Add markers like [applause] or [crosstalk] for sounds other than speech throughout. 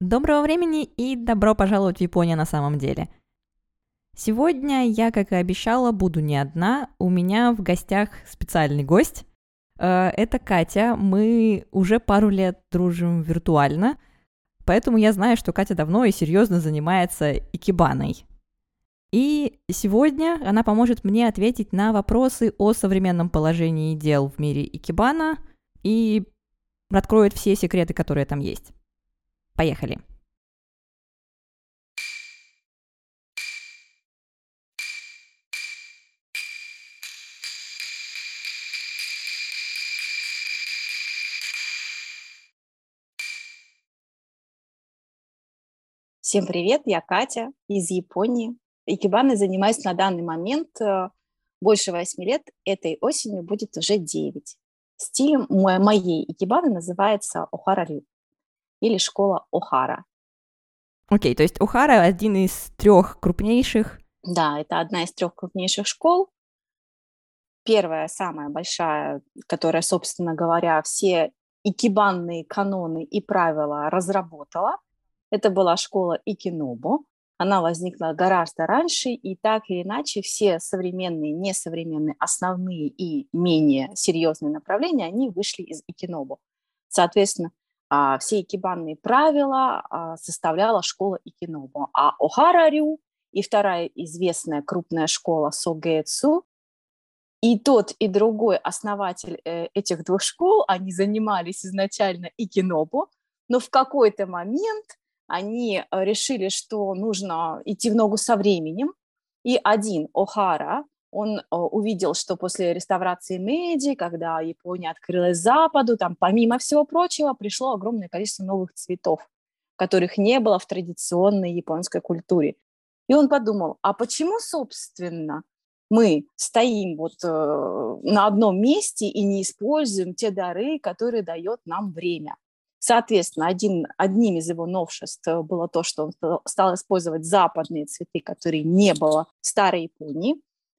Доброго времени и добро пожаловать в Японию на самом деле. Сегодня я, как и обещала, буду не одна. У меня в гостях специальный гость. Э, это Катя. Мы уже пару лет дружим виртуально, поэтому я знаю, что Катя давно и серьезно занимается икебаной. И сегодня она поможет мне ответить на вопросы о современном положении дел в мире икебана и откроет все секреты, которые там есть. Поехали! Всем привет, я Катя из Японии. Икебаной занимаюсь на данный момент э, больше восьми лет. Этой осенью будет уже девять. Стиль моей икебаны называется охара-рю или школа Охара. Окей, okay, то есть Охара один из трех крупнейших. Да, это одна из трех крупнейших школ. Первая, самая большая, которая, собственно говоря, все икебанные каноны и правила разработала. Это была школа Икинобу. Она возникла гораздо раньше, и так или иначе все современные, несовременные, основные и менее серьезные направления, они вышли из Икинобу. Соответственно, а, все икебанные правила а, составляла школа Икинобу. А Охарарю и вторая известная крупная школа Согэцу, и тот, и другой основатель э, этих двух школ, они занимались изначально Икинобу, но в какой-то момент они решили, что нужно идти в ногу со временем, и один, Охара, он э, увидел, что после реставрации Меди, когда Япония открылась Западу, там помимо всего прочего пришло огромное количество новых цветов, которых не было в традиционной японской культуре. И он подумал, а почему, собственно, мы стоим вот э, на одном месте и не используем те дары, которые дает нам время? Соответственно, один, одним из его новшеств было то, что он стал использовать западные цветы, которые не было в старой Японии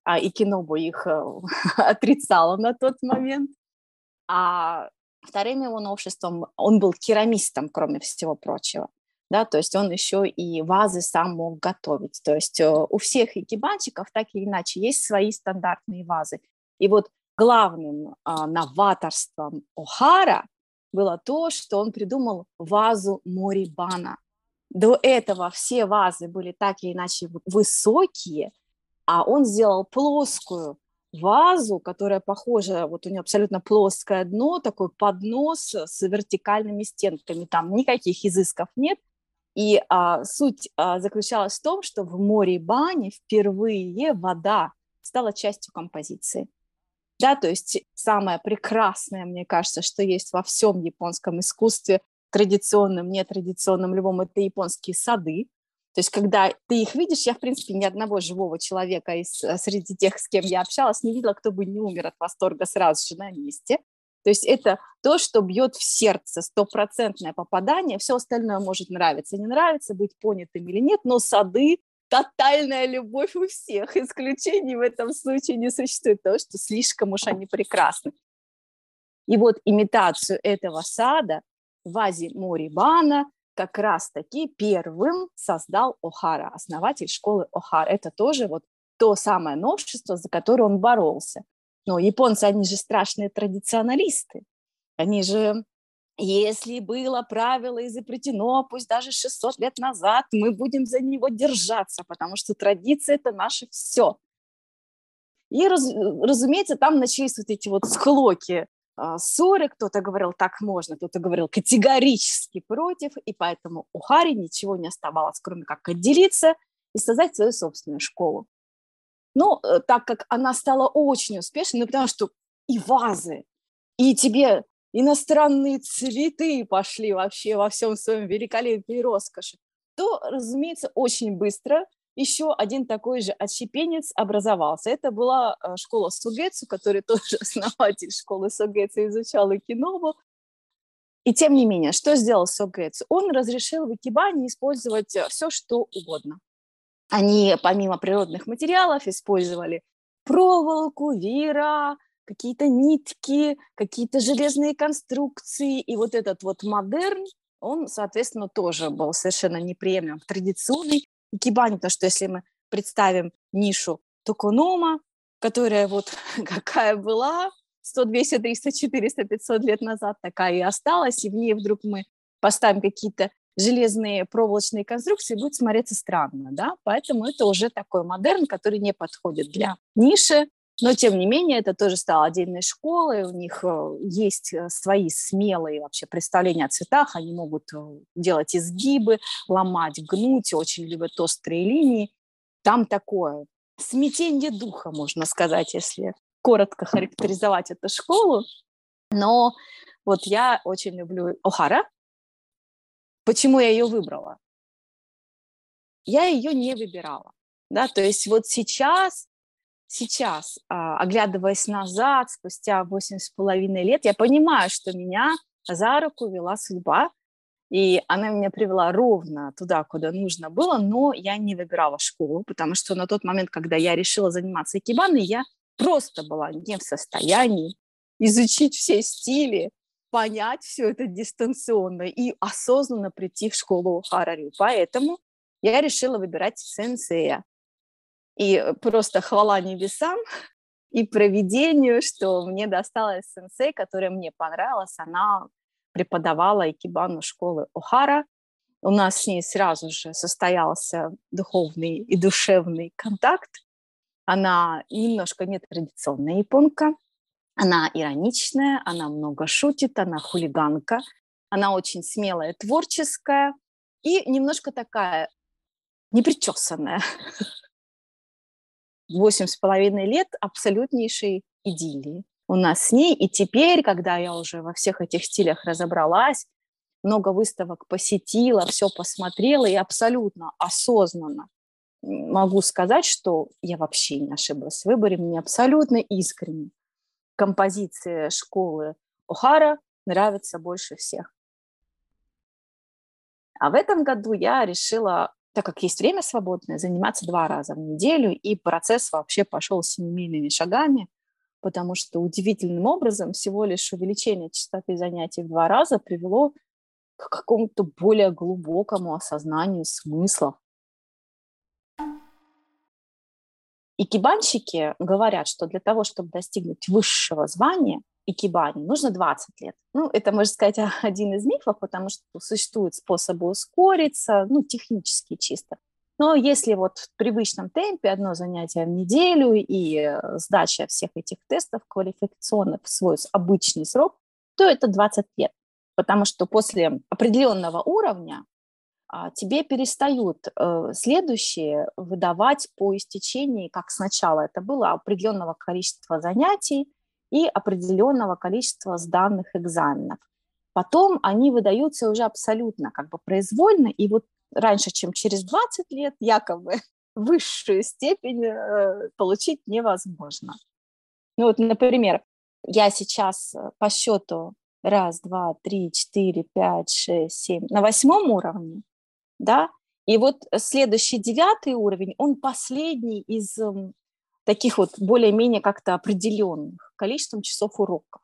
а, и Кинобу их э, [laughs] отрицала на тот момент. А вторым его новшеством, он был керамистом, кроме всего прочего. Да, то есть он еще и вазы сам мог готовить. То есть э, у всех икебанчиков так или иначе есть свои стандартные вазы. И вот главным а, новаторством Охара было то, что он придумал вазу Морибана. До этого все вазы были так или иначе высокие, а он сделал плоскую вазу, которая похожа, вот у нее абсолютно плоское дно, такой поднос с вертикальными стенками, там никаких изысков нет. И а, суть а, заключалась в том, что в море бани впервые вода стала частью композиции. Да, то есть самое прекрасное, мне кажется, что есть во всем японском искусстве, традиционном, нетрадиционном, любом, это японские сады, то есть, когда ты их видишь, я, в принципе, ни одного живого человека из, э, среди тех, с кем я общалась, не видела, кто бы не умер от восторга сразу же на месте. То есть это то, что бьет в сердце, стопроцентное попадание. Все остальное может нравиться, не нравиться, быть понятым или нет, но сады тотальная любовь у всех. [laughs] Исключений в этом случае не существует, потому что слишком уж они прекрасны. И вот имитацию этого сада в вазе Морибана как раз-таки первым создал Охара, основатель школы Охара. Это тоже вот то самое новшество, за которое он боролся. Но японцы, они же страшные традиционалисты. Они же, если было правило изобретено, пусть даже 600 лет назад, мы будем за него держаться, потому что традиция – это наше все. И, раз, разумеется, там начались вот эти вот схлоки а, ссоры, кто-то говорил, так можно, кто-то говорил категорически против, и поэтому у Хари ничего не оставалось, кроме как отделиться и создать свою собственную школу. Но э, так как она стала очень успешной, ну, потому что и вазы, и тебе иностранные цветы пошли вообще во всем своем великолепии и роскоши, то, разумеется, очень быстро еще один такой же отщепенец образовался. Это была э, школа Сугецу, который [laughs] тоже основатель школы Сугецу изучал и кинобу. И тем не менее, что сделал Сугецу? Он разрешил в Икебане использовать э, все, что угодно. Они помимо природных материалов использовали проволоку, веера, какие-то нитки, какие-то железные конструкции. И вот этот вот модерн он, соответственно, тоже был совершенно неприемлем в икебане, потому что если мы представим нишу токонома, которая вот [laughs] какая была 100, 200, 300, 400, 500 лет назад, такая и осталась, и в ней вдруг мы поставим какие-то железные проволочные конструкции, будет смотреться странно, да, поэтому это уже такой модерн, который не подходит для ниши, но, тем не менее, это тоже стало отдельной школой, у них э, есть э, свои смелые вообще представления о цветах, они могут э, делать изгибы, ломать, гнуть, очень любят острые линии. Там такое смятение духа, можно сказать, если коротко характеризовать эту школу. Но вот я очень люблю Охара. Почему я ее выбрала? Я ее не выбирала. Да, то есть вот сейчас сейчас, а, оглядываясь назад, спустя восемь с половиной лет, я понимаю, что меня за руку вела судьба, и она меня привела ровно туда, куда нужно было, но я не выбирала школу, потому что на тот момент, когда я решила заниматься икебаной, я просто была не в состоянии изучить все стили, понять все это дистанционно и осознанно прийти в школу Харари. Поэтому я решила выбирать сенсея. И просто хвала небесам [laughs] и проведению, что мне досталась сенсей, которая мне понравилась. Она преподавала икебану школы Охара. У нас с ней сразу же состоялся духовный и душевный контакт. Она немножко нетрадиционная японка, она ироничная, она много шутит, она хулиганка, она очень смелая, творческая и немножко такая непричесанная. [laughs] восемь с половиной лет абсолютнейшей идиллии у нас с ней. И теперь, когда я уже во всех этих стилях разобралась, много выставок посетила, все посмотрела и абсолютно осознанно могу сказать, что я вообще не ошиблась в выборе, мне абсолютно искренне композиция школы Охара нравится больше всех. А в этом году я решила так как есть время свободное, заниматься два раза в неделю, и процесс вообще пошел семимильными шагами, потому что удивительным образом всего лишь увеличение частоты занятий в два раза привело к какому-то более глубокому осознанию смыслов. И кибанщики говорят, что для того, чтобы достигнуть высшего звания, икебани нужно 20 лет. Ну, это, можно сказать, [laughs] один из мифов, потому что существуют способы ускориться, ну, технически чисто. Но если вот в привычном темпе одно занятие в неделю и э, сдача всех этих тестов квалификационных в свой обычный срок, то это 20 лет. Потому что после определенного уровня тебе перестают э, следующие выдавать по истечении, как сначала это было, определенного количества занятий, и определенного количества сданных экзаменов. Потом они выдаются уже абсолютно как бы произвольно, и вот раньше, чем через 20 лет, якобы [laughs] высшую степень э, получить невозможно. Ну вот, например, я сейчас э, по счету раз, два, три, четыре, пять, шесть, семь, на восьмом уровне, да, и вот следующий девятый уровень, он последний из эм, таких вот более-менее как-то определенных количеством часов уроков.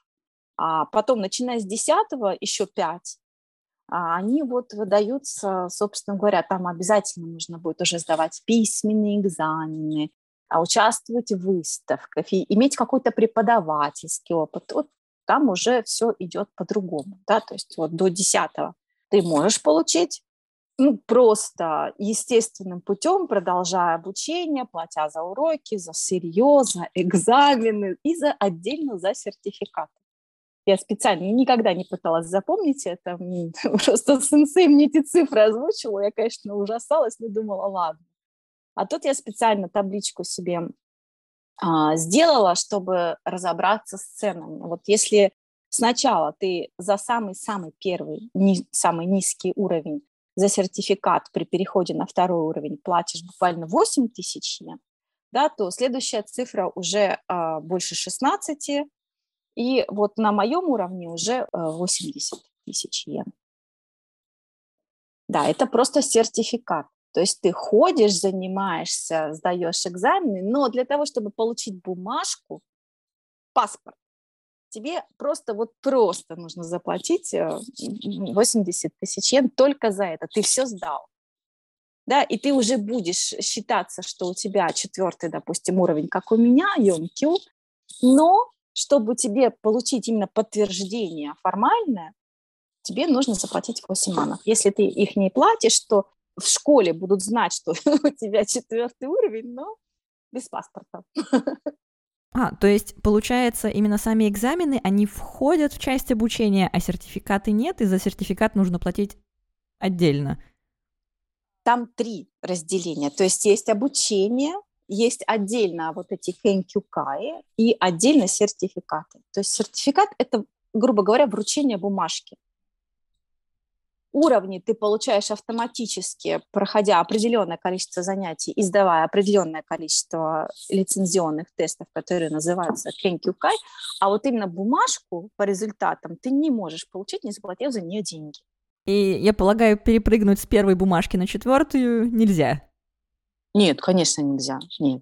А потом, начиная с 10 еще 5, а они вот выдаются, собственно говоря, там обязательно нужно будет уже сдавать письменные экзамены, а участвовать в выставках, и иметь какой-то преподавательский опыт. Вот там уже все идет по-другому, да, то есть вот до 10 ты можешь получить ну, просто естественным путем, продолжая обучение, платя за уроки, за сырье, за экзамены и за отдельно за сертификаты. Я специально никогда не пыталась запомнить это, [laughs] просто сенсей мне эти цифры озвучила, я, конечно, ужасалась, но думала, ладно. А тут я специально табличку себе а, сделала, чтобы разобраться с ценами. Вот если сначала ты за самый-самый первый, не, самый низкий уровень за сертификат при переходе на второй уровень платишь буквально 8 тысяч йен, да, то следующая цифра уже а, больше 16, и вот на моем уровне уже а, 80 тысяч йен. Да, это просто сертификат. То есть ты ходишь, занимаешься, сдаешь экзамены, но для того, чтобы получить бумажку, паспорт, тебе просто вот просто нужно заплатить 80 э, тысяч йен только за это. Ты все сдал. Да, и ты уже будешь считаться, что у тебя четвертый, допустим, уровень, как у меня, Йонкю, но чтобы тебе получить именно подтверждение формальное, тебе нужно заплатить 8 манов. Если ты их не платишь, то в школе будут знать, что [laughs] у тебя четвертый уровень, но без паспорта. [laughs] А, то есть, получается, именно сами экзамены, они входят в часть обучения, а сертификаты нет, и за сертификат нужно платить отдельно. Там три разделения. То есть есть обучение, есть отдельно вот эти хенкюкаи и отдельно сертификаты. То есть сертификат – это, грубо говоря, вручение бумажки уровни ты получаешь автоматически, проходя определенное количество занятий и сдавая определенное количество лицензионных тестов, которые называются Кенкюкай, а вот именно бумажку по результатам ты не можешь получить, не заплатив за нее деньги. И я полагаю, перепрыгнуть с первой бумажки на четвертую нельзя. Нет, конечно, нельзя. Нет.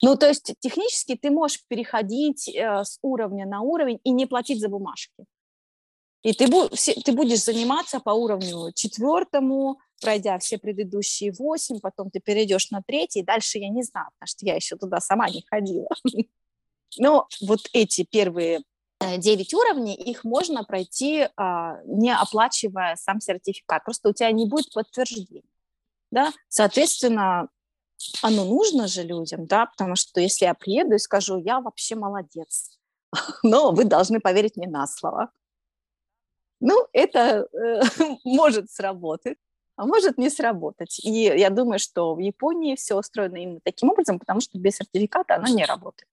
Ну, то есть технически ты можешь переходить э, с уровня на уровень и не платить за бумажки. И ты, ты будешь заниматься по уровню четвертому, пройдя все предыдущие восемь, потом ты перейдешь на третий, дальше я не знаю, потому что я еще туда сама не ходила. [laughs] Но вот эти первые э, девять уровней, их можно пройти, а, не оплачивая сам сертификат. Просто у тебя не будет подтверждения. Да? Соответственно, оно нужно же людям, да, потому что если я приеду и скажу, я вообще молодец, [laughs] но вы должны поверить мне на слово. Ну, это э, [laughs] может сработать, а может не сработать. И я думаю, что в Японии все устроено именно таким образом, потому что без сертификата она не работает.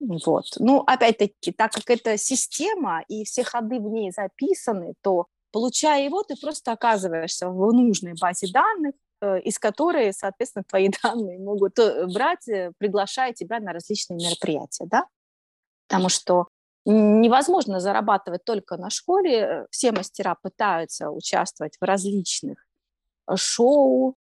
Вот. Ну, опять-таки, так как это система, и все ходы в ней записаны, то, получая его, ты просто оказываешься в нужной базе данных, э, из которой, соответственно, твои [laughs] данные могут э, брать, э, приглашая тебя на различные мероприятия, да? Потому что невозможно зарабатывать только на школе. Все мастера пытаются участвовать в различных э, шоу,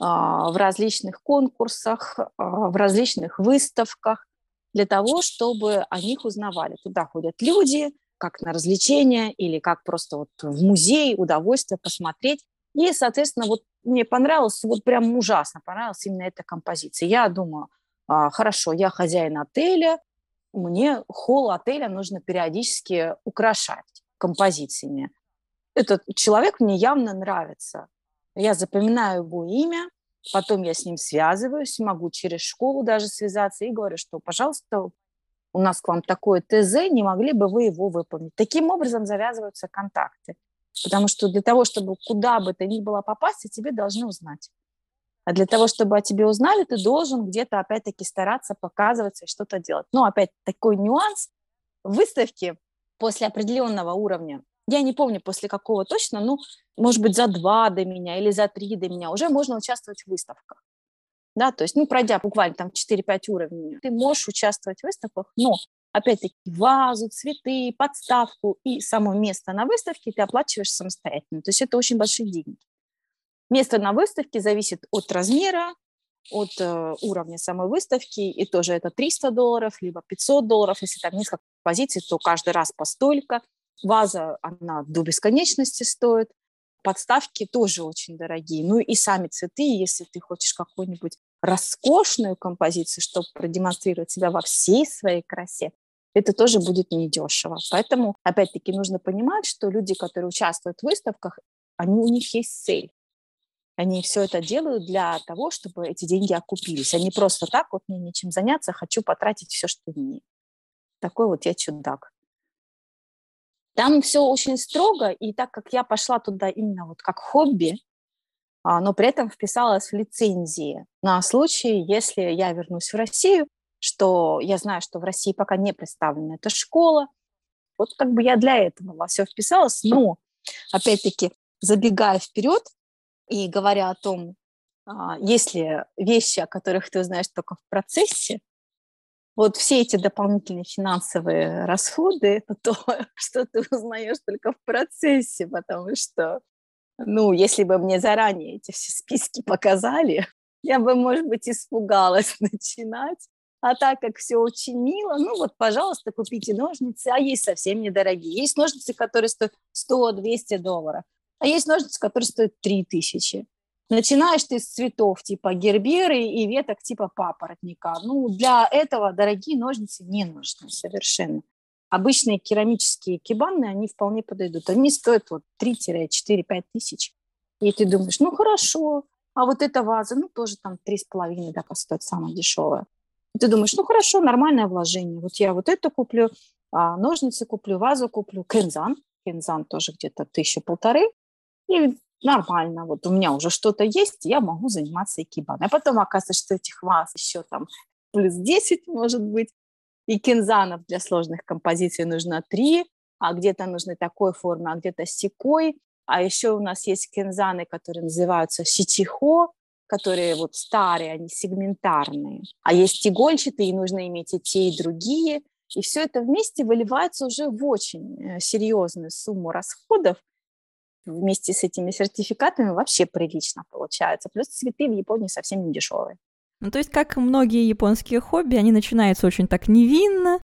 а, в различных конкурсах, а, в различных выставках для того, чтобы о них узнавали. Туда ходят люди, как на развлечения или как просто вот в музей, удовольствие посмотреть. И, соответственно, вот мне понравилось, вот прям ужасно понравилась именно эта композиция. Я думаю, а, хорошо, я хозяин отеля, мне холл отеля нужно периодически украшать композициями. Этот человек мне явно нравится. Я запоминаю его имя, потом я с ним связываюсь, могу через школу даже связаться и говорю, что, пожалуйста, у нас к вам такое ТЗ, не могли бы вы его выполнить. Таким образом завязываются контакты. Потому что для того, чтобы куда бы то ни было попасть, тебе должны узнать. А для того, чтобы о тебе узнали, ты должен где-то, опять-таки, стараться показываться и что-то делать. Но, опять, такой нюанс. Выставки после определенного уровня, я не помню после какого точно, ну, может быть, за два до меня или за три до меня, уже можно участвовать в выставках. Да, то есть, ну, пройдя буквально там 4-5 уровней, ты можешь участвовать в выставках, но, опять-таки, вазу, цветы, подставку и само место на выставке ты оплачиваешь самостоятельно. То есть это очень большие деньги. Место на выставке зависит от размера, от э, уровня самой выставки, и тоже это 300 долларов, либо 500 долларов. Если там несколько позиций, то каждый раз по столько. Ваза, она до бесконечности стоит. Подставки тоже очень дорогие. Ну и сами цветы, если ты хочешь какую-нибудь роскошную композицию, чтобы продемонстрировать себя во всей своей красе, это тоже будет недешево. Поэтому, опять-таки, нужно понимать, что люди, которые участвуют в выставках, они, у них есть цель. Они все это делают для того, чтобы эти деньги окупились. Они просто так, вот мне нечем заняться, хочу потратить все, что имею. Такой вот я чудак. Там все очень строго, и так как я пошла туда именно вот как хобби, а, но при этом вписалась в лицензии на случай, если я вернусь в Россию, что я знаю, что в России пока не представлена эта школа. Вот как бы я для этого во все вписалась, но, опять-таки, забегая вперед, и говоря о том, а, есть ли вещи, о которых ты узнаешь только в процессе, вот все эти дополнительные финансовые расходы – это то, [laughs] что ты узнаешь только в процессе, потому что, ну, если бы мне заранее эти все списки показали, [laughs] я бы, может быть, испугалась [laughs] начинать. А так как все очень мило, ну вот, пожалуйста, купите ножницы, а есть совсем недорогие. Есть ножницы, которые стоят 100-200 долларов, а есть ножницы, которые стоят 3000. Начинаешь ты с цветов типа герберы и веток типа папоротника. Ну, для этого дорогие ножницы не нужны совершенно. Обычные керамические кибаны, они вполне подойдут. Они стоят вот 3-4-5 тысяч. И ты думаешь, ну хорошо, а вот эта ваза, ну тоже там 3,5, да, стоит самая дешевая. И ты думаешь, ну хорошо, нормальное вложение. Вот я вот это куплю, а, ножницы куплю, вазу куплю, кензан. Кензан тоже где-то тысяча-полторы. И нормально, вот у меня уже что-то есть, я могу заниматься икебаной. А потом оказывается, что этих ваз еще там плюс 10 может быть. И кинзанов для сложных композиций нужно три, а где-то нужны такой формы, а где-то секой. А еще у нас есть кинзаны, которые называются ситихо, которые вот старые, они сегментарные. А есть игольчатые, и нужно иметь и те, и другие. И все это вместе выливается уже в очень э, серьезную сумму расходов, вместе с этими сертификатами вообще прилично получается. Плюс цветы в Японии совсем не дешевые. Ну, то есть, как многие японские хобби, они начинаются очень так невинно,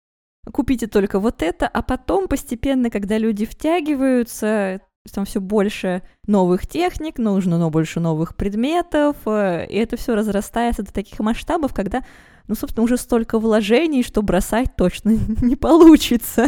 купите только вот это, а потом постепенно, когда люди втягиваются, там все больше новых техник, нужно но больше новых предметов, э, и это все разрастается до таких масштабов, когда ну, собственно, уже столько вложений, что бросать точно [laughs] не получится.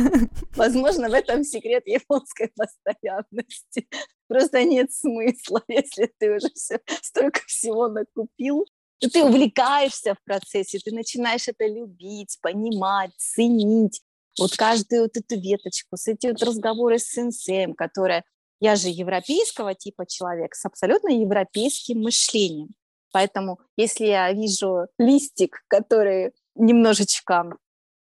Возможно, в этом секрет японской постоянности. Просто нет смысла, [laughs] если ты уже все, столько всего накупил. Ты увлекаешься в процессе, ты начинаешь это любить, понимать, ценить. Вот каждую вот эту веточку, с эти вот разговоры с сенсеем, которая... Я же европейского типа человек с абсолютно европейским мышлением. Поэтому если я вижу листик, который немножечко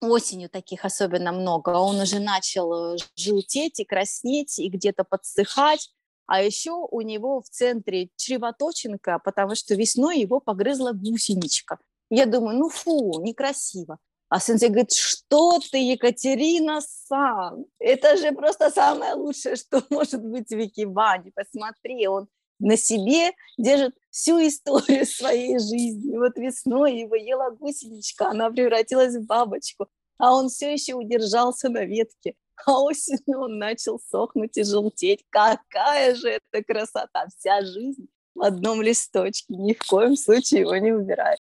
осенью таких особенно много, он уже начал э, желтеть и краснеть, и где-то подсыхать, а еще у него в центре чревоточинка, потому что весной его погрызла гусеничка. Я думаю, ну фу, некрасиво. А сенсей говорит, что ты, Екатерина Сан, это же просто самое лучшее, что [laughs] может быть в Икебане. Посмотри, он на себе держит всю историю своей жизни. Вот весной его ела гусеничка, она превратилась в бабочку, а он все еще удержался на ветке. А осенью он начал сохнуть и желтеть. Какая же это красота! Вся жизнь в одном листочке. Ни в коем случае его не убирай.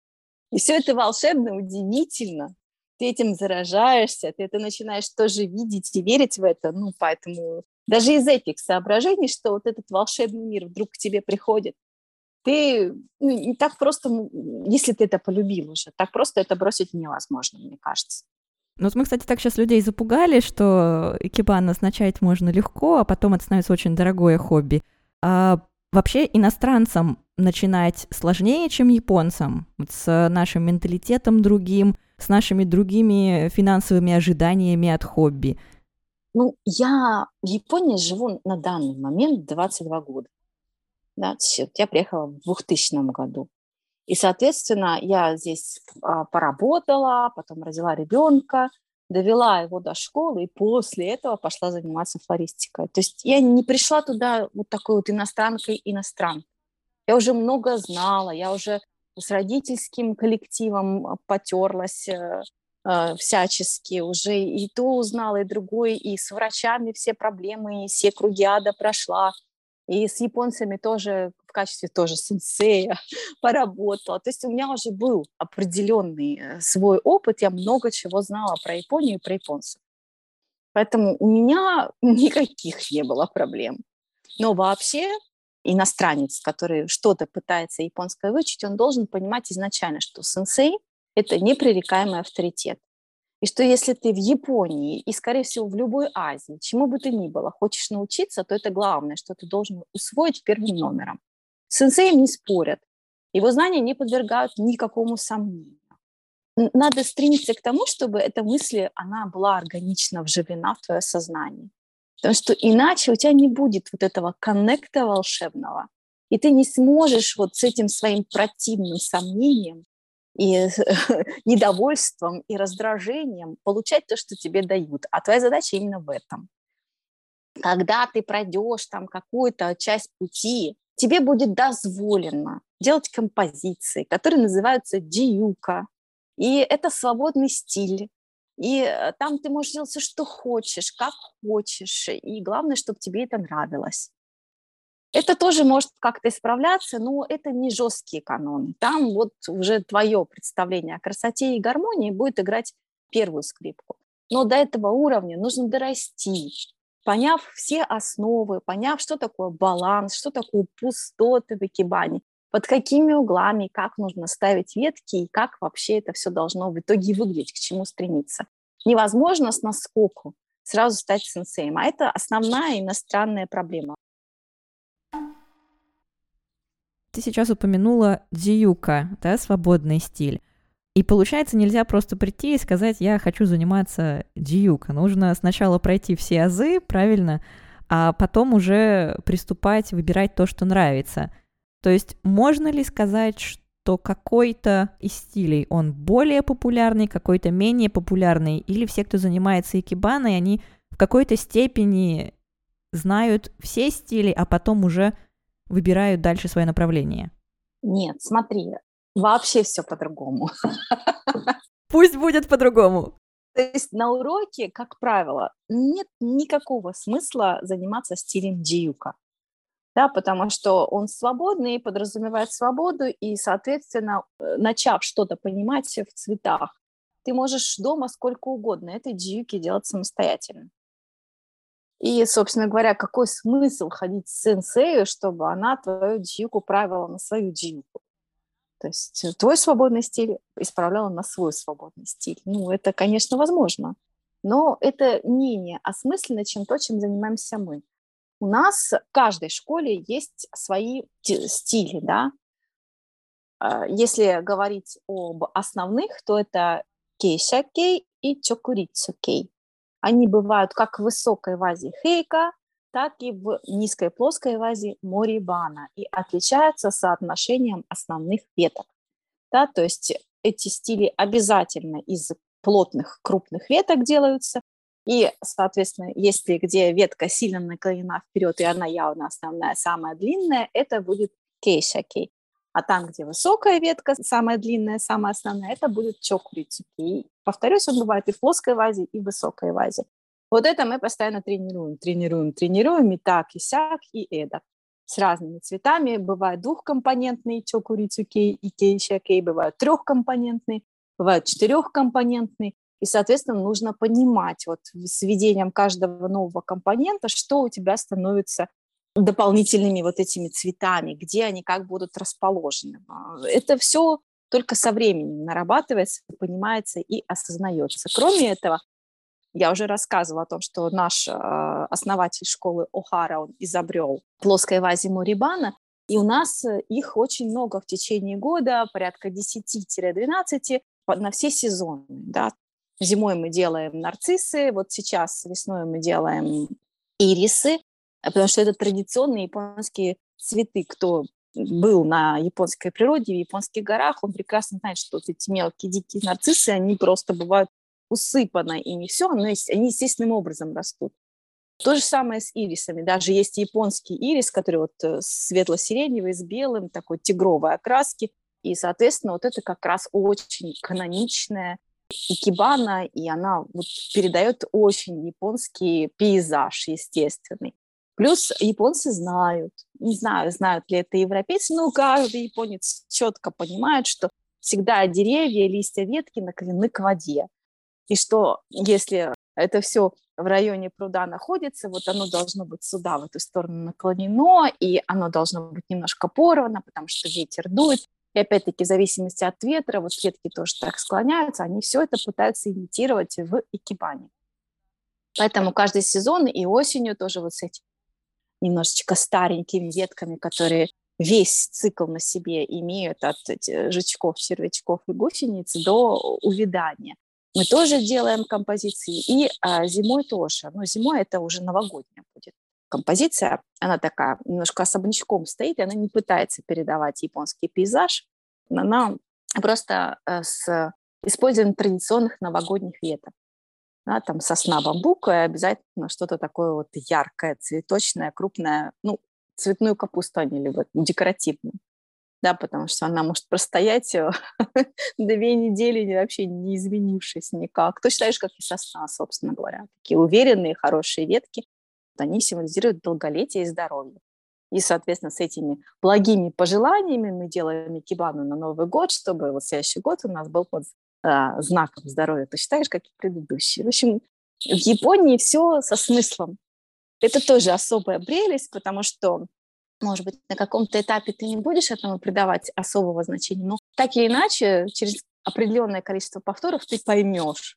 И все это волшебно, удивительно. Ты этим заражаешься, ты это начинаешь тоже видеть и верить в это. Ну, поэтому даже из этих соображений, что вот этот волшебный мир вдруг к тебе приходит, ты ну, так просто, если ты это полюбил уже, так просто это бросить невозможно, мне кажется. Ну вот мы, кстати, так сейчас людей запугали, что икебан начать можно легко, а потом это становится очень дорогое хобби. А вообще иностранцам начинать сложнее, чем японцам, с нашим менталитетом другим, с нашими другими финансовыми ожиданиями от хобби. Ну, я в Японии живу на данный момент 22 года. Да, я приехала в 2000 году. И, соответственно, я здесь а, поработала, потом родила ребенка, довела его до школы, и после этого пошла заниматься флористикой. То есть я не пришла туда вот такой вот иностранкой иностран. Я уже много знала, я уже с родительским коллективом потерлась, э, э, всячески уже и то узнала, и другой, и с врачами все проблемы, и все круги ада прошла, и с японцами тоже в качестве тоже сенсея [laughs] поработала. То есть у меня уже был определенный э, свой опыт, я много чего знала про Японию и про японцев. Поэтому у меня [laughs] никаких не было проблем. Но вообще иностранец, который что-то пытается японское выучить, он должен понимать изначально, что сенсей – это непререкаемый авторитет. И что если ты в Японии и, скорее всего, в любой Азии, чему бы ты ни было, хочешь научиться, то это главное, что ты должен усвоить первым номером. С сенсеем не спорят. Его знания не подвергают никакому сомнению. Надо стремиться к тому, чтобы эта мысль, она была органично вживлена в твое сознание. Потому что иначе у тебя не будет вот этого коннекта волшебного, и ты не сможешь вот с этим своим противным сомнением и [laughs] недовольством и раздражением получать то, что тебе дают. А твоя задача именно в этом. Когда ты пройдешь там какую-то часть пути, тебе будет дозволено делать композиции, которые называются диюка. И это свободный стиль. И э, там ты можешь делать все, что хочешь, как хочешь. И главное, чтобы тебе это нравилось. Это тоже может как-то исправляться, но это не жесткие каноны. Там вот уже твое представление о красоте и гармонии будет играть первую скрипку. Но до этого уровня нужно дорасти, поняв все основы, поняв, что такое баланс, что такое пустоты в экибане, под какими углами, как нужно ставить ветки и как вообще это все должно в итоге выглядеть, к чему стремиться. Невозможно с наскоку сразу стать сенсеем, а это основная иностранная проблема. Ты сейчас упомянула дзиюка, да, свободный стиль. И получается, нельзя просто прийти и сказать, я хочу заниматься дзиюка. Нужно сначала пройти все азы, правильно, а потом уже приступать, выбирать то, что нравится. То есть можно ли сказать, что какой-то из стилей он более популярный, какой-то менее популярный, или все, кто занимается икебаной, они в какой-то степени знают все стили, а потом уже выбирают дальше свое направление? Нет, смотри, вообще все по-другому. Пусть будет по-другому. То есть на уроке, как правило, нет никакого смысла заниматься стилем джиюка. Да, потому что он свободный, подразумевает свободу, и, соответственно, э, начав что-то понимать в цветах, ты можешь дома сколько угодно этой джиюки делать самостоятельно. И, собственно говоря, какой смысл ходить с сенсею, чтобы она твою джиюку правила на свою джиюку? То есть э, твой свободный стиль исправляла на свой свободный стиль. Ну, это, конечно, возможно, но это менее осмысленно, чем то, чем занимаемся мы. У нас в каждой школе есть свои стили, да. А, если говорить об основных, то это кейша-кей и чокурицу-кей. Они бывают как в высокой вазе хейка, так и в низкой плоской вазе морибана и отличаются соотношением основных веток. Да, то есть эти стили обязательно из плотных крупных веток делаются, и, соответственно, если где ветка сильно наклонена вперед, и она явно основная, самая длинная, это будет кейшакей. А там, где высокая ветка, самая длинная, самая основная, это будет чокурицуки. Повторюсь, он бывает и в плоской вазе, и в высокой вазе. Вот это мы постоянно тренируем, тренируем, тренируем, и так, и сяк, и эдак. С разными цветами. Бывают двухкомпонентные чокурицукей и кейшакей, бывают трехкомпонентные, бывают четырехкомпонентные. И, соответственно, нужно понимать вот с введением каждого нового компонента, что у тебя становится дополнительными вот этими цветами, где они как будут расположены. А, это все только со временем нарабатывается, понимается и осознается. Кроме этого, я уже рассказывала о том, что наш э, основатель школы О'Хара, он изобрел плоское вазе Мурибана, и у нас э, их очень много в течение года, порядка 10-12 на все сезоны. Да. Зимой мы делаем нарциссы, вот сейчас весной мы делаем ирисы, потому что это традиционные японские цветы. Кто был на японской природе, в японских горах, он прекрасно знает, что вот эти мелкие дикие нарциссы, они просто бывают усыпаны, и не все, но они естественным образом растут. То же самое с ирисами. Даже есть японский ирис, который вот э, светло-сиреневый, с белым, такой тигровой окраски. И, соответственно, вот это как раз очень каноничная икебана, и она вот передает очень японский пейзаж естественный. Плюс японцы знают, не знаю, знают ли это европейцы, но каждый японец четко понимает, что всегда деревья, листья, ветки наклонены к воде. И что если это все в районе пруда находится, вот оно должно быть сюда, в эту сторону наклонено, и оно должно быть немножко порвано, потому что ветер дует. И опять-таки, в зависимости от ветра, вот ветки тоже так склоняются, они все это пытаются имитировать в экипане. Поэтому каждый сезон и осенью тоже вот с этими немножечко старенькими ветками, которые весь цикл на себе имеют от жучков, червячков и гусениц до увядания. Мы тоже делаем композиции, и а, зимой тоже. Но зимой это уже новогодняя будет композиция. Она такая немножко особнячком стоит, и она не пытается передавать японский пейзаж. Она просто э, с использованием традиционных новогодних веток да, там сосна, бамбук, и обязательно что-то такое вот яркое, цветочное, крупное, ну, цветную капусту они любят, декоративную. да, потому что она может простоять э, [laughs] две недели вообще не изменившись никак. Точно так же, как и сосна, собственно говоря. Такие уверенные, хорошие ветки, они символизируют долголетие и здоровье. И, соответственно, с этими благими пожеланиями мы делаем икебану на Новый год, чтобы вот следующий год у нас был под а, знаком здоровья, же, как и предыдущий. В общем, в Японии все со смыслом. Это тоже особая прелесть, потому что может быть, на каком-то этапе ты не будешь этому придавать особого значения, но так или иначе, через определенное количество повторов ты поймешь,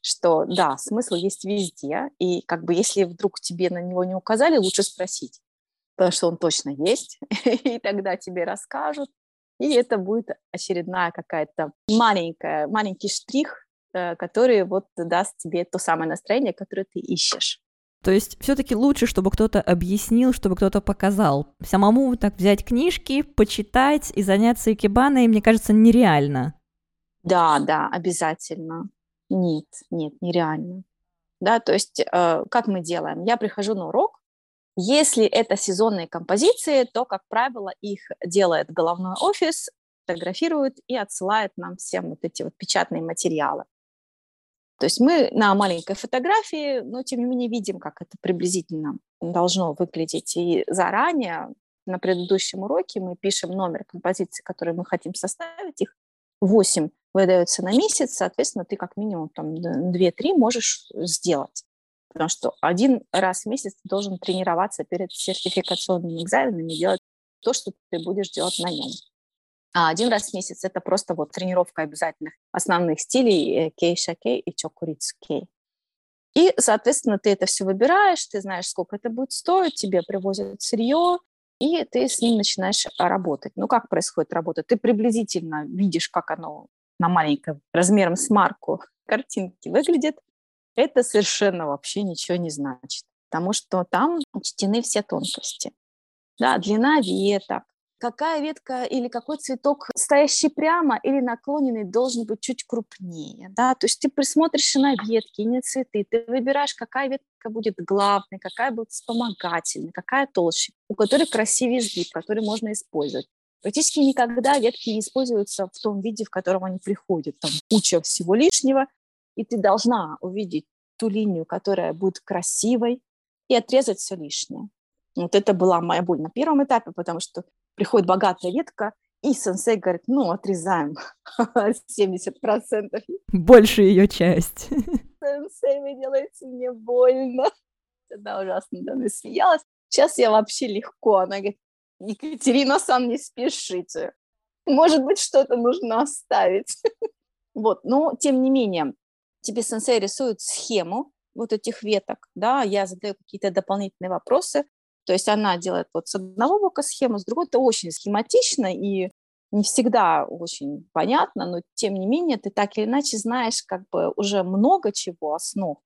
что да, смысл есть везде, и как бы если вдруг тебе на него не указали, лучше спросить, потому что он точно есть, [laughs] и тогда тебе расскажут, и это будет очередная какая-то маленькая, маленький штрих, э, который вот даст тебе то самое настроение, которое ты ищешь. То есть все-таки лучше, чтобы кто-то объяснил, чтобы кто-то показал. Самому так взять книжки, почитать и заняться икебаной, мне кажется, нереально. Да, да, обязательно. Нет, нет, нереально. Да, то есть э, как мы делаем? Я прихожу на урок, если это сезонные композиции, то, как правило, их делает головной офис, фотографирует и отсылает нам всем вот эти вот печатные материалы. То есть мы на маленькой фотографии, но тем не менее видим, как это приблизительно должно выглядеть. И заранее на предыдущем уроке мы пишем номер композиции, которые мы хотим составить. Их 8 выдается на месяц, соответственно, ты как минимум там 2-3 можешь сделать. Потому что один раз в месяц ты должен тренироваться перед сертификационными экзаменами, делать то, что ты будешь делать на нем. А один раз в месяц это просто вот тренировка обязательных основных стилей э, кейша кей и чокурицу кей. И, соответственно, ты это все выбираешь, ты знаешь, сколько это будет стоить, тебе привозят сырье, и ты с ним начинаешь работать. Ну, как происходит работа? Ты приблизительно видишь, как оно на маленьком размером с марку картинки выглядит. Это совершенно вообще ничего не значит, потому что там учтены все тонкости. Да, длина веток, какая ветка или какой цветок, стоящий прямо или наклоненный, должен быть чуть крупнее. Да? То есть ты присмотришься на ветки, не цветы, ты выбираешь, какая ветка будет главной, какая будет вспомогательной, какая толще, у которой красивее изгиб, который можно использовать. Практически никогда ветки не используются в том виде, в котором они приходят. Там куча всего лишнего, и ты должна увидеть ту линию, которая будет красивой, и отрезать все лишнее. Вот это была моя боль на первом этапе, потому что приходит богатая ветка, и сенсей говорит, ну, отрезаем [laughs] 70%. Больше ее часть. [laughs] Сенсей, вы делаете мне больно. Тогда ужасно да, смеялась. Сейчас я вообще легко. Она говорит, Екатерина, сам не спешите. Может быть, что-то нужно оставить. [laughs] вот, но тем не менее, тебе сенсей рисует схему вот этих веток, да, я задаю какие-то дополнительные вопросы, то есть она делает вот с одного бока схему, с другого это очень схематично и не всегда очень понятно, но тем не менее ты так или иначе знаешь как бы уже много чего, основ,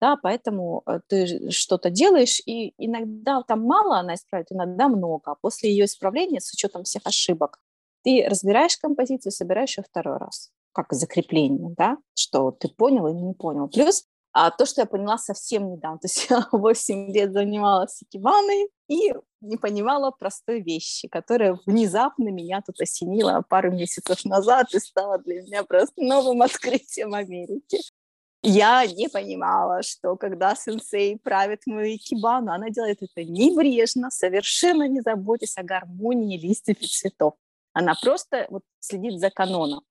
да, поэтому э, ты что-то делаешь, и иногда там мало она исправит, иногда много. А после ее исправления, с учетом всех ошибок, ты разбираешь композицию, собираешь ее второй раз, как закрепление, да, что ты понял или не понял. Плюс а то, что я поняла совсем недавно, [laughs] то есть я 8 лет занималась икебаной и не понимала простой вещи, которая внезапно меня тут осенила пару месяцев назад и стала для меня просто новым [laughs] открытием Америки. Я не понимала, что когда сенсей правит мою икебану, она делает это небрежно, совершенно не заботясь о гармонии листьев и цветов. Она просто вот следит за каноном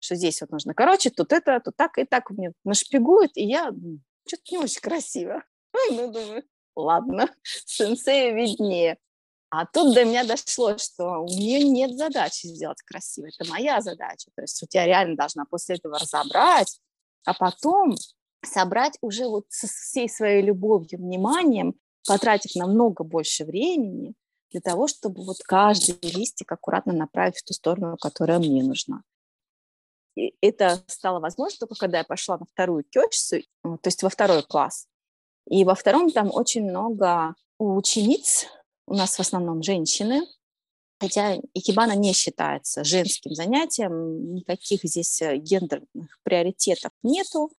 что здесь вот нужно. Короче, тут это, тут так и так мне нашпигуют, и я что-то не очень красиво. [laughs] Ну, думаю, ладно, [laughs] сенсею виднее. А тут до меня дошло, что у нее нет задачи сделать красиво. Это моя задача. То есть у тебя реально должна после этого разобрать, а потом собрать уже вот со всей своей любовью, вниманием, потратив намного больше времени для того, чтобы вот каждый листик аккуратно направить в ту сторону, которая мне нужна. Это стало возможно только когда я пошла на вторую кёчсу, то есть во второй класс. И во втором там очень много учениц, у нас в основном женщины, хотя икебана не считается женским занятием, никаких здесь э, гендерных приоритетов нету,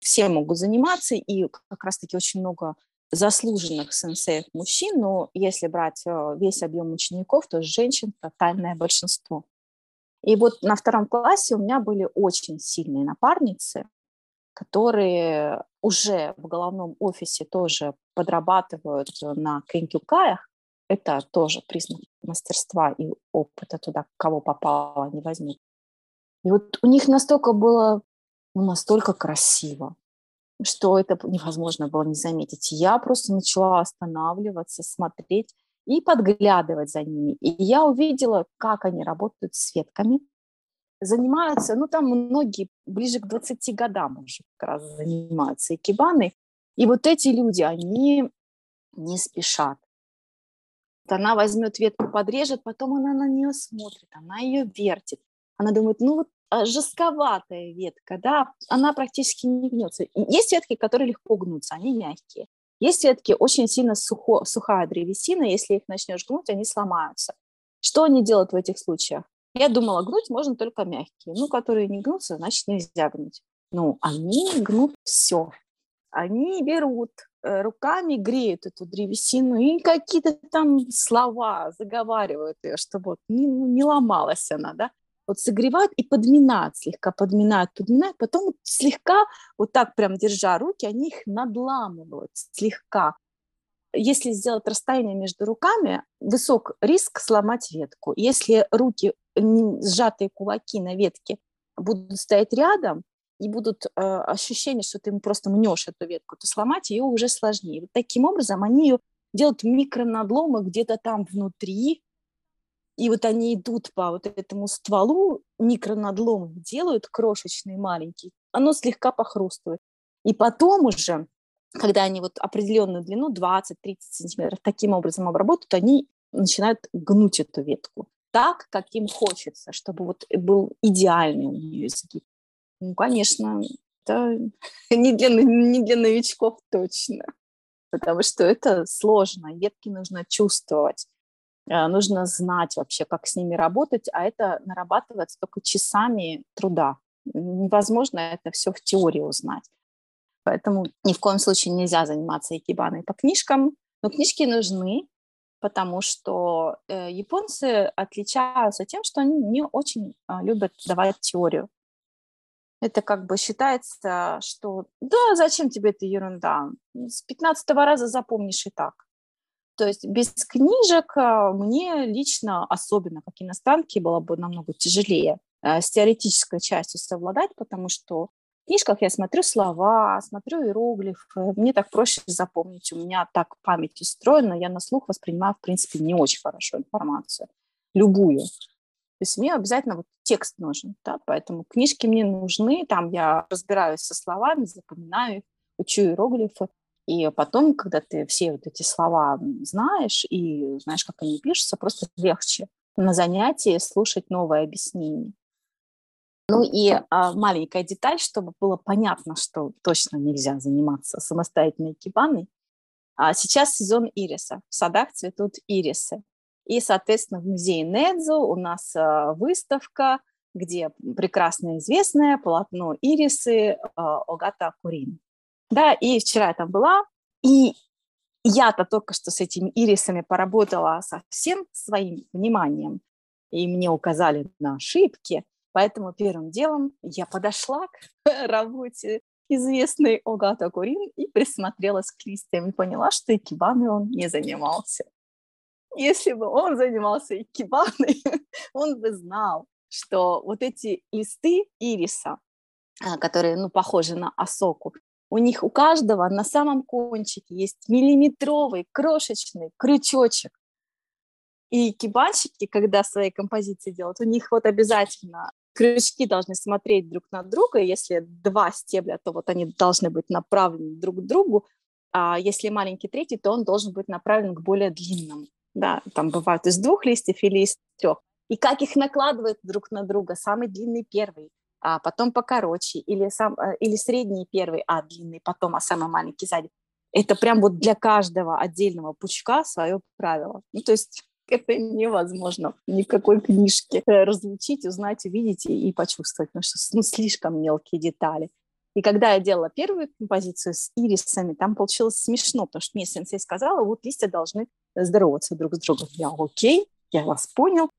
все могут заниматься, и как раз-таки очень много заслуженных сенсеев мужчин, но если брать э, весь объем учеников, то женщин тотальное большинство. И вот на втором классе у меня были очень сильные напарницы, которые уже в головном офисе тоже подрабатывают на кенкюкаях. Это тоже признак мастерства и опыта туда, кого попало, не возьмут. И вот у них настолько было, ну, настолько красиво, что это невозможно было не заметить. Я просто начала останавливаться, смотреть и подглядывать за ними. И я увидела, как они работают с ветками, занимаются, ну там многие ближе к 20 годам уже как раз занимаются икебаной. И вот эти люди, они не спешат. Она возьмет ветку, подрежет, потом она на нее смотрит, она ее вертит. Она думает, ну вот а, жестковатая ветка, да, она практически не гнется. Есть ветки, которые легко гнутся, они мягкие. Есть ветки очень сильно сухо, сухая древесина, если их начнешь гнуть, они сломаются. Что они делают в этих случаях? Я думала, гнуть можно только мягкие. Ну, которые не гнутся, значит, нельзя гнуть. Ну, они гнут все. Они берут э, руками, греют эту древесину и какие-то там слова заговаривают ее, чтобы вот не, ну, не ломалась она, да вот согревают и подминают, слегка подминают, подминают, потом слегка, вот так прям держа руки, они их надламывают слегка. Если сделать расстояние между руками, высок риск сломать ветку. Если руки, сжатые кулаки на ветке будут стоять рядом, и будут э, ощущения, что ты просто мнешь эту ветку, то сломать ее уже сложнее. Вот таким образом они ее делают микронадломы где-то там внутри, и вот они идут по вот этому стволу, микронадлом делают крошечный, маленький, оно слегка похрустывает. И потом уже, когда они вот определенную длину, 20-30 сантиметров, таким образом обработают, они начинают гнуть эту ветку так, как им хочется, чтобы вот был идеальный у нее изгиб. Ну, конечно, это [laughs] не для, не для новичков точно, потому что это сложно, ветки нужно чувствовать. Э, нужно знать вообще, как с ними работать, а это нарабатывается только часами труда. Невозможно это все в теории узнать. Поэтому ни в коем случае нельзя заниматься икебаной по книжкам. Но книжки нужны, потому что э, японцы отличаются тем, что они не очень э, любят давать теорию. Это как бы считается, что да, зачем тебе эта ерунда? С 15 раза запомнишь и так. То есть без книжек а, мне лично, особенно как иностранке, было бы намного тяжелее а, с теоретической частью совладать, потому что в книжках я смотрю слова, смотрю иероглифы, мне так проще запомнить, у меня так память устроена, я на слух воспринимаю, в принципе, не очень хорошо информацию, любую. То есть мне обязательно вот текст нужен, да, поэтому книжки мне нужны, там я разбираюсь со словами, запоминаю их, учу иероглифы, и потом, когда ты все вот эти слова знаешь и знаешь, как они пишутся, просто легче на занятии слушать новое объяснение. Ну и а, маленькая деталь, чтобы было понятно, что точно нельзя заниматься самостоятельной кибаной. А сейчас сезон ириса. В садах цветут ирисы. И, соответственно, в музее Недзу у нас а, выставка, где прекрасно известное полотно ирисы а, Огата Курин. Да, и вчера я там была, и я-то только что с этими ирисами поработала со всем своим вниманием, и мне указали на ошибки, поэтому первым делом я подошла к [laughs] работе известной Огата Курин и присмотрелась к листьям и поняла, что икебаной он не занимался. Если бы он занимался икебаной, [laughs] он бы знал, что вот эти листы ириса, а, которые, ну, похожи на осоку, у них у каждого на самом кончике есть миллиметровый крошечный крючочек. И кибанщики, когда свои композиции делают, у них вот обязательно крючки должны смотреть друг на друга. Если два стебля, то вот они должны быть направлены друг к другу. А если маленький третий, то он должен быть направлен к более длинному. Да, там бывают из двух листьев или из трех. И как их накладывают друг на друга. Самый длинный первый, а потом покороче, или, сам, э, или средний первый, а длинный потом, а самый маленький сзади. Это прям вот для каждого отдельного пучка свое правило. Ну, то есть [laughs] это невозможно ни в какой книжке различить, узнать, увидеть и, и почувствовать, потому что ну, слишком мелкие детали. И когда я делала первую композицию с ирисами, там получилось смешно, потому что мне сенсей сказала, вот листья должны здороваться друг с другом. Я, окей, я вас понял.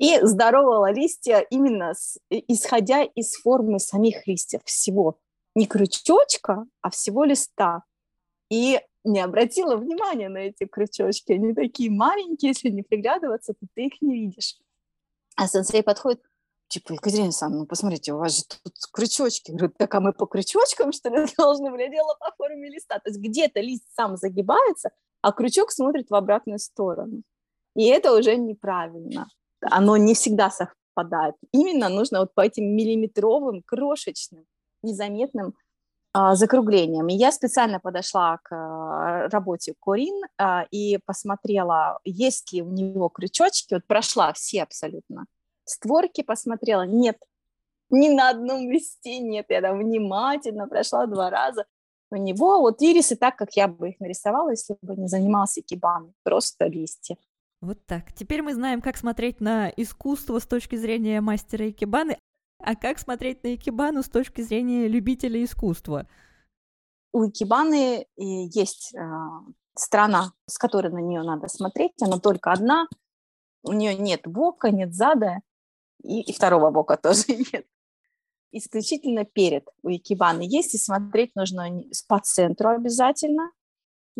И здоровала листья именно с, исходя из формы самих листьев всего. Не крючочка, а всего листа. И не обратила внимания на эти крючочки. Они такие маленькие, если не приглядываться, то ты их не видишь. А сенсей подходит, типа, Екатерина Александровна, ну, посмотрите, у вас же тут крючочки. Говорю, так а мы по крючочкам, что ли, [laughs] должны дело по форме листа. То есть где-то лист сам загибается, а крючок смотрит в обратную сторону. И это уже неправильно. Оно не всегда совпадает. Именно нужно вот по этим миллиметровым, крошечным, незаметным а, закруглением. И я специально подошла к а, работе Корин а, и посмотрела, есть ли у него крючочки. Вот прошла все абсолютно. Створки посмотрела, нет, ни на одном листе нет. Я там внимательно прошла два раза. У него вот ирисы так, как я бы их нарисовала, если бы не занимался кибаной, просто листья. Вот так. Теперь мы знаем, как смотреть на искусство с точки зрения мастера икебаны. А как смотреть на икебану с точки зрения любителя искусства? У икебаны есть э, страна, с которой на нее надо смотреть. Она только одна. У нее нет бока, нет зада, и, и второго бока [laughs] тоже нет. Исключительно перед у икебаны есть, и смотреть нужно по центру обязательно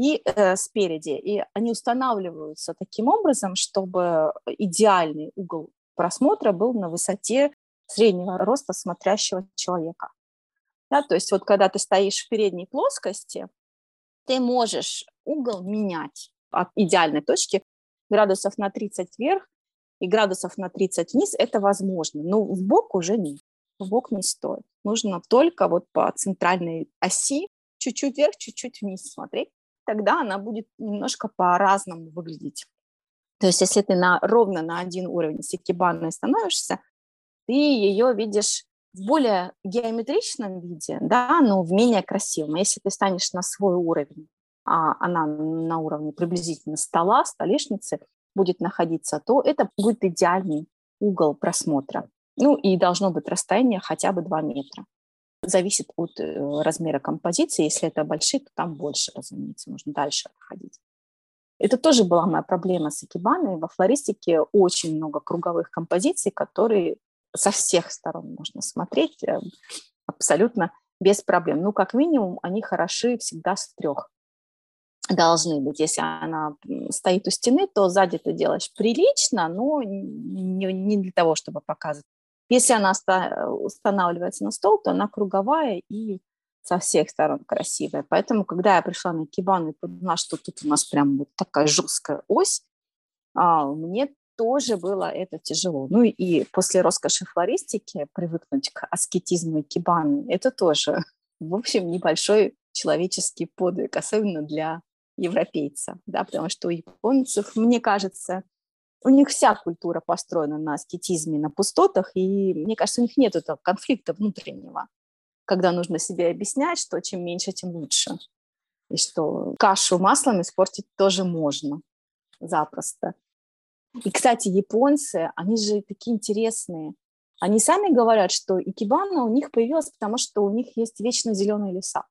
и э, спереди. И они устанавливаются таким образом, чтобы идеальный угол просмотра был на высоте среднего роста смотрящего человека. Да, то есть вот когда ты стоишь в передней плоскости, ты можешь угол менять от идеальной точки градусов на 30 вверх и градусов на 30 вниз, это возможно. Но в бок уже нет, в бок не стоит. Нужно только вот по центральной оси чуть-чуть вверх, чуть-чуть вниз смотреть, тогда она будет немножко по-разному выглядеть. То есть если ты на, ровно на один уровень с экибаной становишься, ты ее видишь в более геометричном виде, да, но в менее красивом. Если ты станешь на свой уровень, а она на уровне приблизительно стола, столешницы будет находиться, то это будет идеальный угол просмотра. Ну и должно быть расстояние хотя бы 2 метра. Зависит от э, размера композиции. Если это большие, то там больше, разумеется, нужно дальше отходить. Это тоже была моя проблема с экибаной. Во флористике очень много круговых композиций, которые со всех сторон можно смотреть э, абсолютно без проблем. Ну, как минимум, они хороши всегда с трех должны быть. Если она стоит у стены, то сзади ты делаешь прилично, но не, не для того, чтобы показывать. Если она устанавливается на стол, то она круговая и со всех сторон красивая. Поэтому, когда я пришла на кибану и поняла, что тут у нас прям вот такая жесткая ось, а, мне тоже было это тяжело. Ну и после роскоши флористики привыкнуть к аскетизму и кибаны, это тоже, в общем, небольшой человеческий подвиг, особенно для европейца, да, потому что у японцев, мне кажется, у них вся культура построена на аскетизме, на пустотах, и мне кажется, у них нет этого конфликта внутреннего, когда нужно себе объяснять, что чем меньше, тем лучше, и что кашу маслом испортить тоже можно запросто. И, кстати, японцы, они же такие интересные. Они сами говорят, что икебана у них появилась, потому что у них есть вечно зеленые леса.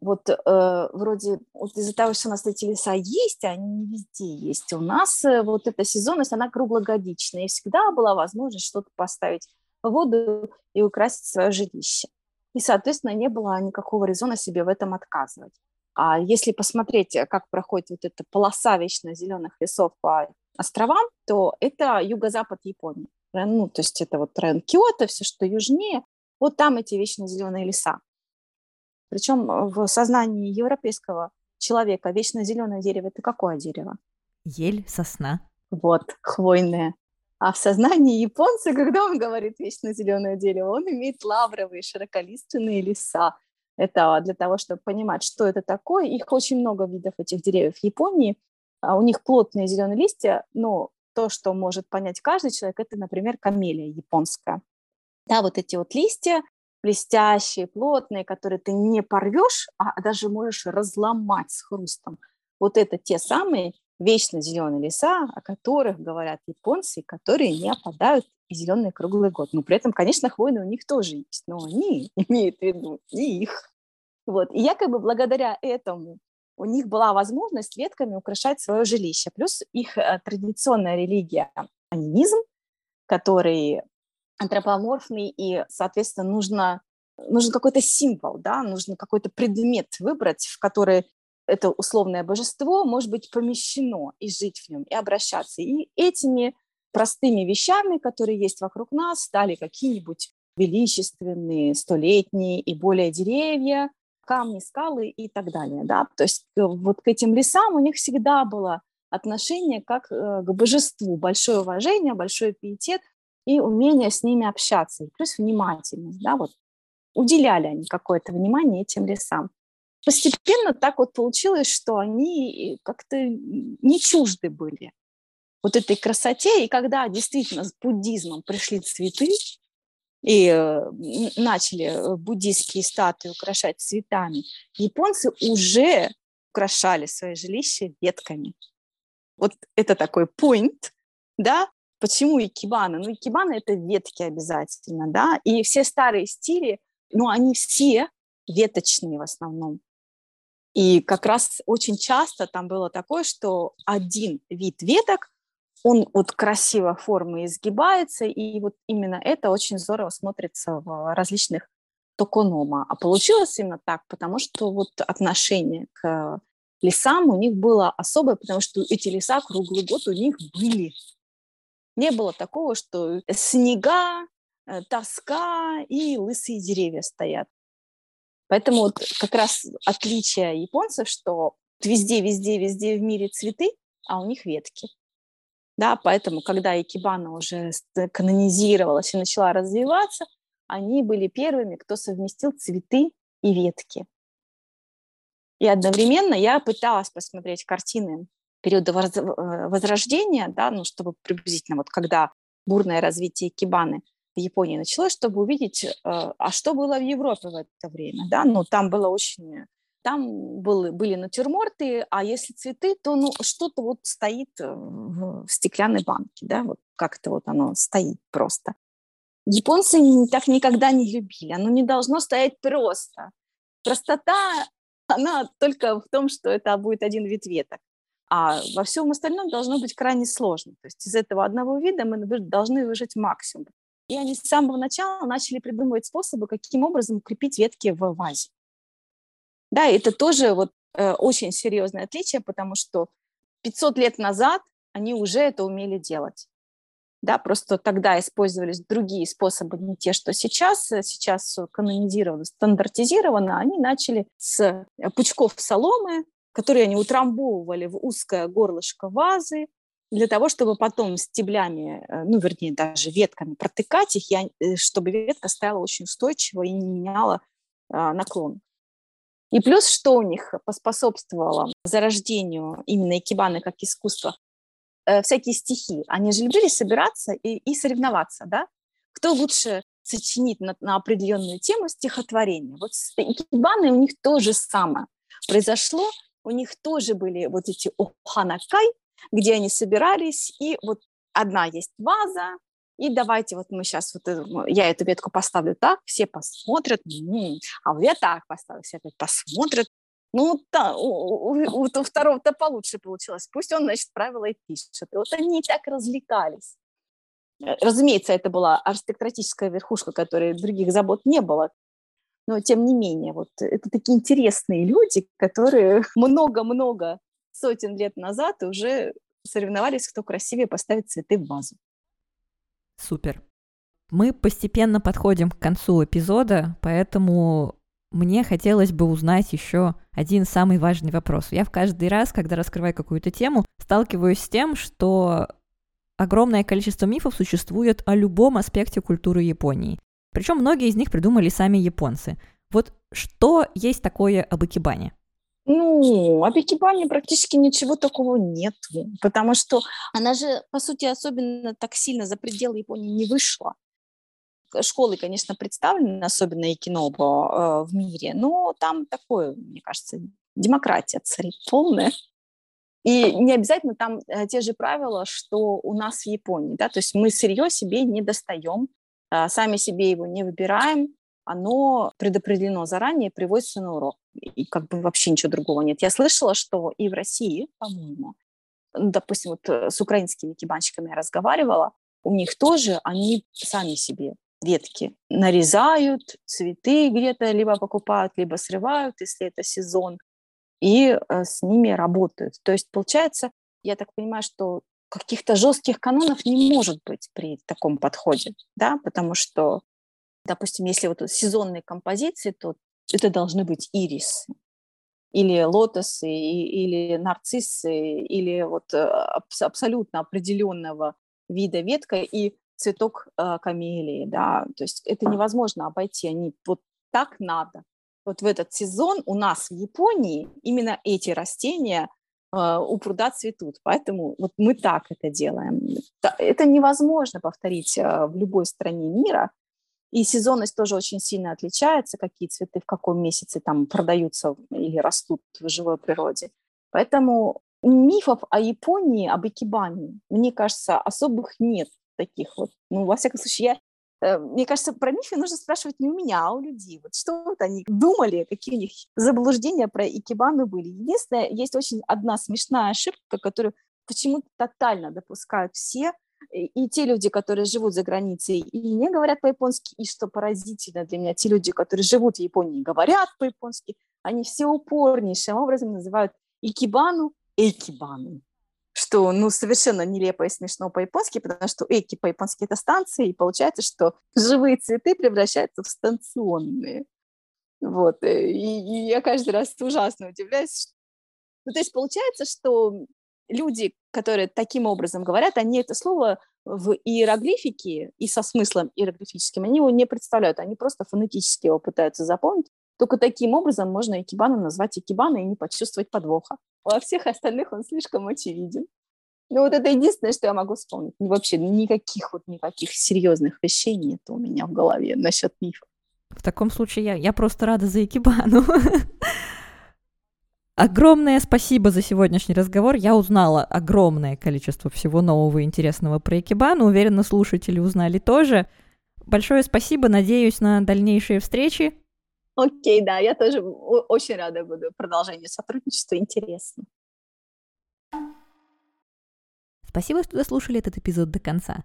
Вот э, вроде вот из-за того, что у нас эти леса есть, они не везде есть. У нас э, вот эта сезонность, она круглогодичная, и всегда была возможность что-то поставить в воду и украсить свое жилище. И, соответственно, не было никакого резона себе в этом отказывать. А если посмотреть, как проходит вот эта полоса вечно зеленых лесов по островам, то это юго-запад Японии. Ну, то есть это вот район Киото, все, что южнее, вот там эти вечно зеленые леса. Причем в сознании европейского человека вечно зеленое дерево это какое дерево? Ель, сосна. Вот, хвойное. А в сознании японца, когда он говорит вечно зеленое дерево, он имеет лавровые широколиственные леса. Это для того, чтобы понимать, что это такое. Их очень много видов этих деревьев в Японии. А у них плотные зеленые листья, но то, что может понять каждый человек, это, например, камелия японская. Да, вот эти вот листья блестящие, плотные, которые ты не порвешь, а даже можешь разломать с хрустом. Вот это те самые вечно зеленые леса, о которых говорят японцы, которые не опадают и зеленый круглый год. Но при этом, конечно, хвойные у них тоже есть, но они [laughs] имеют в виду не их. Вот. И якобы благодаря этому у них была возможность ветками украшать свое жилище. Плюс их э, традиционная религия – анимизм, который антропоморфный, и, соответственно, нужно, нужен какой-то символ, да, нужно какой-то предмет выбрать, в который это условное божество может быть помещено и жить в нем, и обращаться. И этими простыми вещами, которые есть вокруг нас, стали какие-нибудь величественные, столетние и более деревья, камни, скалы и так далее. Да? То есть э, вот к этим лесам у них всегда было отношение как э, к божеству, большое уважение, большой пиетет и умение с ними общаться, и плюс внимательность. Да? Вот уделяли они какое-то внимание этим лесам. Постепенно так вот получилось, что они как-то не чужды были вот этой красоте, и когда действительно с буддизмом пришли цветы, и э, начали буддийские статуи украшать цветами, японцы уже украшали свои жилища ветками. Вот это такой point, да, почему икебана? Ну, икебана – это ветки обязательно, да, и все старые стили, ну, они все веточные в основном. И как раз очень часто там было такое, что один вид веток он вот красиво формы изгибается, и вот именно это очень здорово смотрится в различных токонома. А получилось именно так, потому что вот отношение к лесам у них было особое, потому что эти леса круглый год у них были. Не было такого, что снега, э, тоска и лысые деревья стоят. Поэтому вот как раз отличие японцев, что везде, везде, везде в мире цветы, а у них ветки. Да, поэтому, когда Икебана уже канонизировалась и начала развиваться, они были первыми, кто совместил цветы и ветки. И одновременно я пыталась посмотреть картины периода э, Возрождения, да, ну, чтобы приблизительно вот когда бурное развитие Икебаны в Японии началось, чтобы увидеть, э, а что было в Европе в это время. Да? Ну, там было очень там был, были натюрморты, а если цветы, то ну, что-то вот стоит э, в стеклянной банке, да, вот как-то вот оно стоит просто. Японцы так никогда не любили, оно не должно стоять просто. Простота, она только в том, что это будет один вид веток. А во всем остальном должно быть крайне сложно. То есть из этого одного вида мы должны выжить максимум. И они с самого начала начали придумывать способы, каким образом укрепить ветки в вазе. Да, это тоже вот э, очень серьезное отличие, потому что 500 лет назад они уже это умели делать. Да, просто тогда использовались другие способы, не те, что сейчас. Сейчас канонизировано, стандартизировано. Они начали с э, пучков соломы, которые они утрамбовывали в узкое горлышко вазы, для того, чтобы потом стеблями, э, ну, вернее, даже ветками протыкать их, э, чтобы ветка стояла очень устойчиво и не меняла а, наклон. И плюс, что у них поспособствовало зарождению именно икебаны как искусства, э, всякие стихи. Они же любили собираться и, и соревноваться, да? Кто лучше сочинит на, на определенную тему стихотворение. Вот с у них то же самое произошло. У них тоже были вот эти оханакай, где они собирались, и вот одна есть ваза, и давайте вот мы сейчас, вот э, я эту ветку поставлю так, все посмотрят, м-м, а вот я так поставлю, все опять посмотрят. Ну, да, у, у, у второго-то получше получилось. Пусть он, значит, правила и пишет. И вот они так развлекались. Э, разумеется, это была аристократическая верхушка, которой других забот не было. Но, тем не менее, вот это такие интересные люди, которые [laughs] много-много сотен лет назад уже соревновались, кто красивее поставит цветы в вазу. Супер. Мы постепенно подходим к концу эпизода, поэтому мне хотелось бы узнать еще один самый важный вопрос. Я в каждый раз, когда раскрываю какую-то тему, сталкиваюсь с тем, что огромное количество мифов существует о любом аспекте культуры Японии. Причем многие из них придумали сами японцы. Вот что есть такое об икебане? Ну, об Икебане практически ничего такого нет, потому что она же, по сути, особенно так сильно за пределы Японии не вышла. Школы, конечно, представлены, особенно и кино э, в мире, но там такое, мне кажется, демократия царит полная. И не обязательно там э, те же правила, что у нас в Японии, да, то есть мы сырье себе не достаем, сами себе его не выбираем, оно предопределено заранее, приводится на урок. И как бы вообще ничего другого нет. Я слышала, что и в России, по-моему, допустим, вот э, с украинскими кибанщиками я разговаривала, у них тоже они сами себе ветки нарезают, цветы где-то либо покупают, либо срывают, если это сезон, и э, с ними работают. То есть получается, я так понимаю, что каких-то жестких канонов не может быть при таком подходе, да, потому что, допустим, если вот сезонные композиции, то это должны быть ирисы, или лотосы, или нарциссы, или вот э, абсолютно определенного вида ветка и цветок э, камелии, да, то есть это невозможно обойти, они вот так надо. Вот в этот сезон у нас в Японии именно эти растения у пруда цветут, поэтому вот мы так это делаем. Это невозможно повторить э, в любой стране мира, и сезонность тоже очень сильно отличается, какие цветы в каком месяце там продаются или растут в живой природе. Поэтому мифов о Японии, об Икебане, мне кажется, особых нет таких вот. Ну, во всяком случае, я мне кажется, про мифы нужно спрашивать не у меня, а у людей. Вот что вот они думали, какие у них заблуждения про икебану были. Единственное, есть очень одна смешная ошибка, которую почему-то тотально допускают все, и те люди, которые живут за границей и не говорят по-японски, и что поразительно для меня, те люди, которые живут в Японии и говорят по-японски, они все упорнейшим образом называют икибану экибану что, ну, совершенно нелепо и смешно по-японски, потому что эки по-японски это станции, и получается, что живые цветы превращаются в станционные. Вот, э, и, и я каждый раз ужасно удивляюсь. Ну, то есть получается, что люди, которые таким образом говорят, они это слово в иероглифике и со смыслом иероглифическим, они его не представляют, они просто фонетически его пытаются запомнить. Только таким образом можно икебану назвать икебаной и не почувствовать подвоха. Во всех остальных он слишком очевиден. Ну вот это единственное, что я могу вспомнить. Вообще никаких вот никаких серьезных вещей нет у меня в голове насчет мифов. В таком случае я, я просто рада за Икебану. [laughs] Огромное спасибо за сегодняшний разговор. Я узнала огромное количество всего нового и интересного про Икебану. Уверена, слушатели узнали тоже. Большое спасибо. Надеюсь на дальнейшие встречи. Окей, да, я тоже очень рада буду продолжению сотрудничества. Интересно. Спасибо, что дослушали этот эпизод до конца.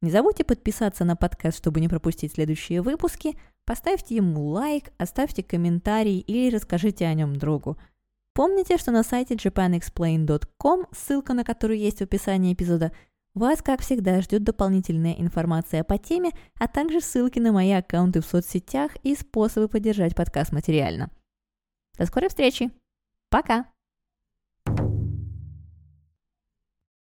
Не забудьте подписаться на подкаст, чтобы не пропустить следующие выпуски. Поставьте ему лайк, оставьте комментарий или расскажите о нем другу – Помните, что на сайте japanexplain.com, ссылка на которую есть в описании эпизода, вас, как всегда, ждет дополнительная информация по теме, а также ссылки на мои аккаунты в соцсетях и способы поддержать подкаст материально. До скорой встречи! Пока!